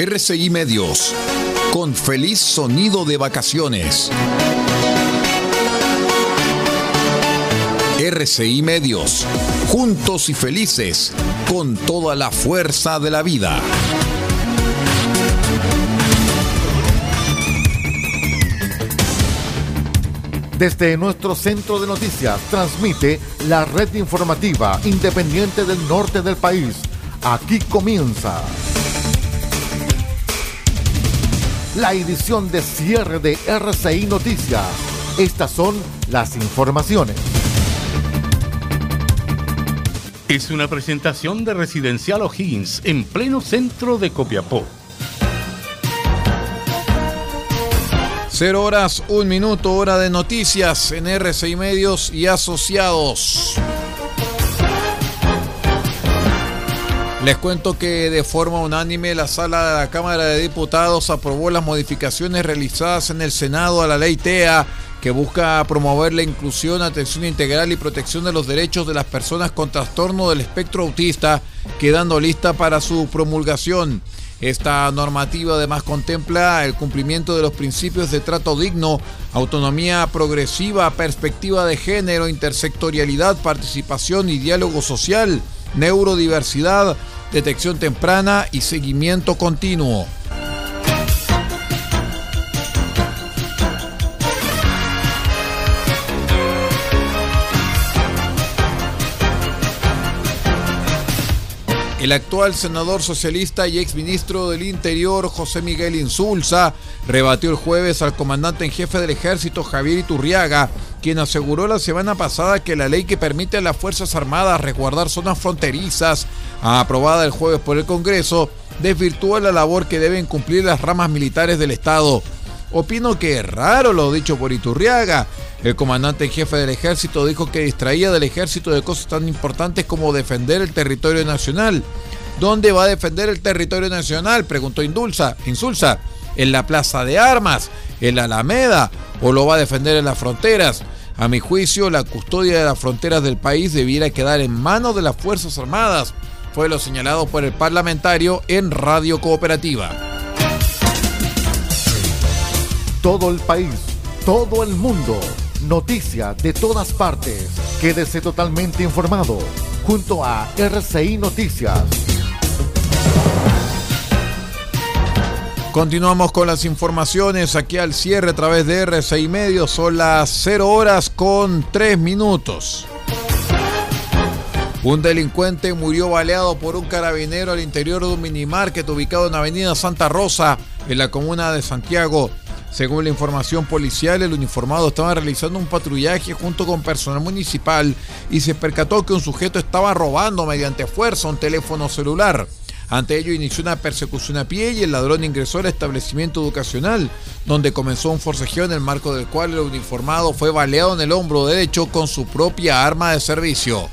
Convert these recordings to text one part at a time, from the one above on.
RCI Medios, con feliz sonido de vacaciones. RCI Medios, juntos y felices, con toda la fuerza de la vida. Desde nuestro centro de noticias transmite la red informativa independiente del norte del país. Aquí comienza la edición de cierre de RCI Noticias. Estas son las informaciones. Es una presentación de Residencial O'Higgins en pleno centro de Copiapó. Cero horas, un minuto, hora de noticias en RCI Medios y Asociados. Les cuento que de forma unánime la sala de la Cámara de Diputados aprobó las modificaciones realizadas en el Senado a la ley TEA que busca promover la inclusión, atención integral y protección de los derechos de las personas con trastorno del espectro autista, quedando lista para su promulgación. Esta normativa además contempla el cumplimiento de los principios de trato digno, autonomía progresiva, perspectiva de género, intersectorialidad, participación y diálogo social, neurodiversidad, detección temprana y seguimiento continuo. El actual senador socialista y exministro del Interior, José Miguel Insulza, rebatió el jueves al comandante en jefe del ejército, Javier Iturriaga, quien aseguró la semana pasada que la ley que permite a las Fuerzas Armadas resguardar zonas fronterizas, aprobada el jueves por el Congreso, desvirtúa la labor que deben cumplir las ramas militares del Estado. Opino que es raro lo dicho por Iturriaga. El comandante en jefe del ejército dijo que distraía del ejército de cosas tan importantes como defender el territorio nacional. ¿Dónde va a defender el territorio nacional? Preguntó Indulsa, Insulsa. ¿En la plaza de armas? ¿En la Alameda? ¿O lo va a defender en las fronteras? A mi juicio, la custodia de las fronteras del país debiera quedar en manos de las Fuerzas Armadas. Fue lo señalado por el parlamentario en Radio Cooperativa todo el país, todo el mundo. Noticias de todas partes. Quédese totalmente informado junto a RCI Noticias. Continuamos con las informaciones aquí al cierre a través de RCI Medio. Son las 0 horas con 3 minutos. Un delincuente murió baleado por un carabinero al interior de un minimarket ubicado en Avenida Santa Rosa, en la comuna de Santiago. Según la información policial, el uniformado estaba realizando un patrullaje junto con personal municipal y se percató que un sujeto estaba robando mediante fuerza un teléfono celular. Ante ello inició una persecución a pie y el ladrón ingresó al establecimiento educacional, donde comenzó un forcejeo en el marco del cual el uniformado fue baleado en el hombro derecho con su propia arma de servicio.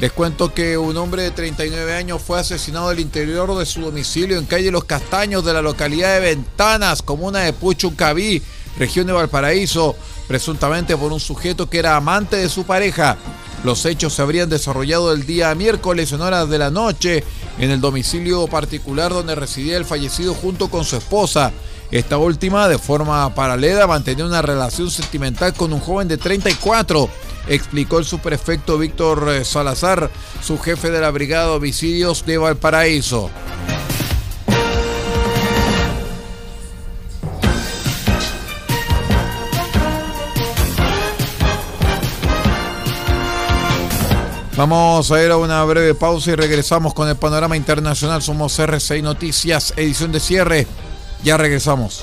Les cuento que un hombre de 39 años fue asesinado al interior de su domicilio en calle Los Castaños de la localidad de Ventanas, comuna de Puchuncaví, región de Valparaíso, presuntamente por un sujeto que era amante de su pareja. Los hechos se habrían desarrollado el día miércoles en horas de la noche en el domicilio particular donde residía el fallecido junto con su esposa. Esta última, de forma paralela, mantenía una relación sentimental con un joven de 34 explicó el subprefecto Víctor eh, Salazar, su jefe de la Brigada de Homicidios de Valparaíso. Vamos a ir a una breve pausa y regresamos con el panorama internacional. Somos RCI Noticias, edición de cierre. Ya regresamos.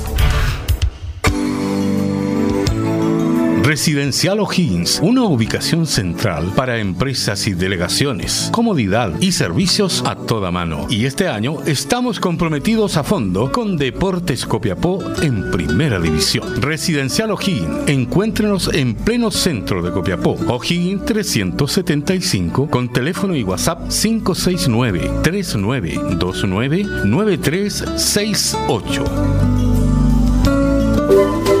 Residencial O'Higgins, una ubicación central para empresas y delegaciones, comodidad y servicios a toda mano. Y este año estamos comprometidos a fondo con Deportes Copiapó en Primera División. Residencial O'Higgins, encuéntrenos en pleno centro de Copiapó. O'Higgins 375 con teléfono y WhatsApp 569 3929 9368.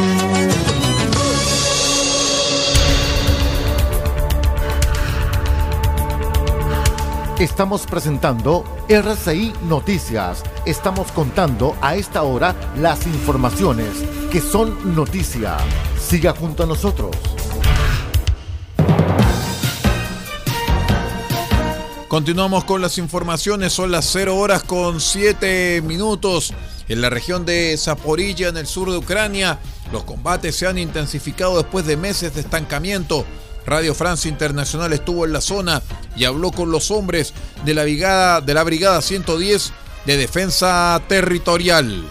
Estamos presentando RCI Noticias. Estamos contando a esta hora las informaciones que son noticia. Siga junto a nosotros. Continuamos con las informaciones, son las 0 horas con 7 minutos en la región de Zaporilla, en el sur de Ucrania. Los combates se han intensificado después de meses de estancamiento. Radio Francia Internacional estuvo en la zona y habló con los hombres de la brigada, de la brigada 110 de defensa territorial.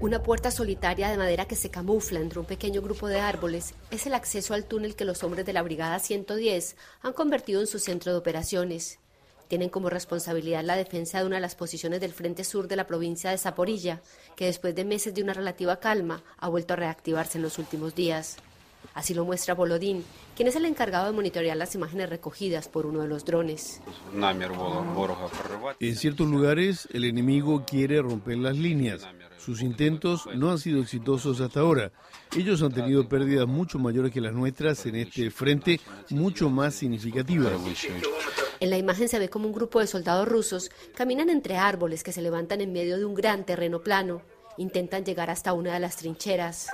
Una puerta solitaria de madera que se camufla entre un pequeño grupo de árboles es el acceso al túnel que los hombres de la Brigada 110 han convertido en su centro de operaciones. Tienen como responsabilidad la defensa de una de las posiciones del frente sur de la provincia de Zaporilla, que después de meses de una relativa calma ha vuelto a reactivarse en los últimos días. Así lo muestra Bolodín, quien es el encargado de monitorear las imágenes recogidas por uno de los drones. En ciertos lugares el enemigo quiere romper las líneas. Sus intentos no han sido exitosos hasta ahora. Ellos han tenido pérdidas mucho mayores que las nuestras en este frente, mucho más significativas. En la imagen se ve como un grupo de soldados rusos caminan entre árboles que se levantan en medio de un gran terreno plano. Intentan llegar hasta una de las trincheras.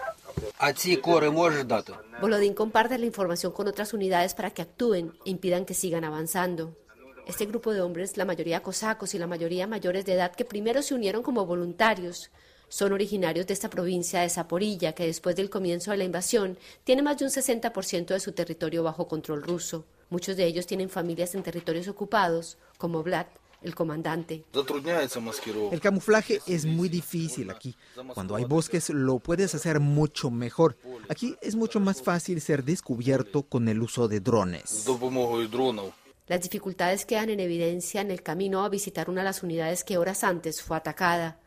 Volodín comparte la información con otras unidades para que actúen e impidan que sigan avanzando. Este grupo de hombres, la mayoría cosacos y la mayoría mayores de edad que primero se unieron como voluntarios, son originarios de esta provincia de Zaporilla, que después del comienzo de la invasión tiene más de un 60% de su territorio bajo control ruso. Muchos de ellos tienen familias en territorios ocupados, como Vlad, el comandante. El camuflaje es muy difícil aquí. Cuando hay bosques lo puedes hacer mucho mejor. Aquí es mucho más fácil ser descubierto con el uso de drones. Las dificultades quedan en evidencia en el camino a visitar una de las unidades que horas antes fue atacada.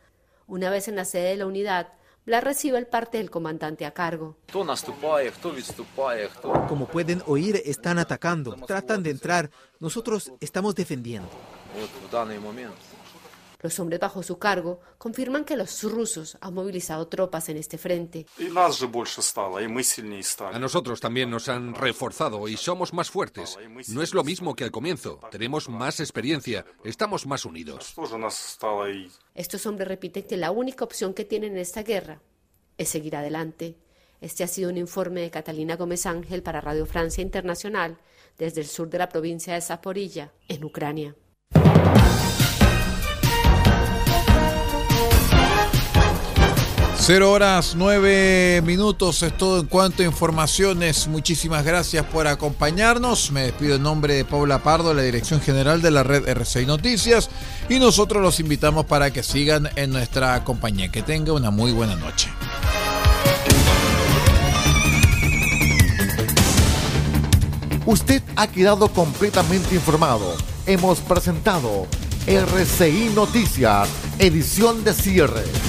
Una vez en la sede de la unidad, Blas recibe el parte del comandante a cargo. Como pueden oír, están atacando, tratan de entrar. Nosotros estamos defendiendo. Los hombres bajo su cargo confirman que los rusos han movilizado tropas en este frente. A nosotros también nos han reforzado y somos más fuertes. No es lo mismo que al comienzo. Tenemos más experiencia, estamos más unidos. Estos hombres repiten que la única opción que tienen en esta guerra es seguir adelante. Este ha sido un informe de Catalina Gómez Ángel para Radio Francia Internacional desde el sur de la provincia de Zaporilla, en Ucrania. Cero horas nueve minutos es todo en cuanto a informaciones. Muchísimas gracias por acompañarnos. Me despido en nombre de Paula Pardo, la dirección general de la red RCI Noticias. Y nosotros los invitamos para que sigan en nuestra compañía. Que tenga una muy buena noche. Usted ha quedado completamente informado. Hemos presentado RCI Noticias, edición de cierre.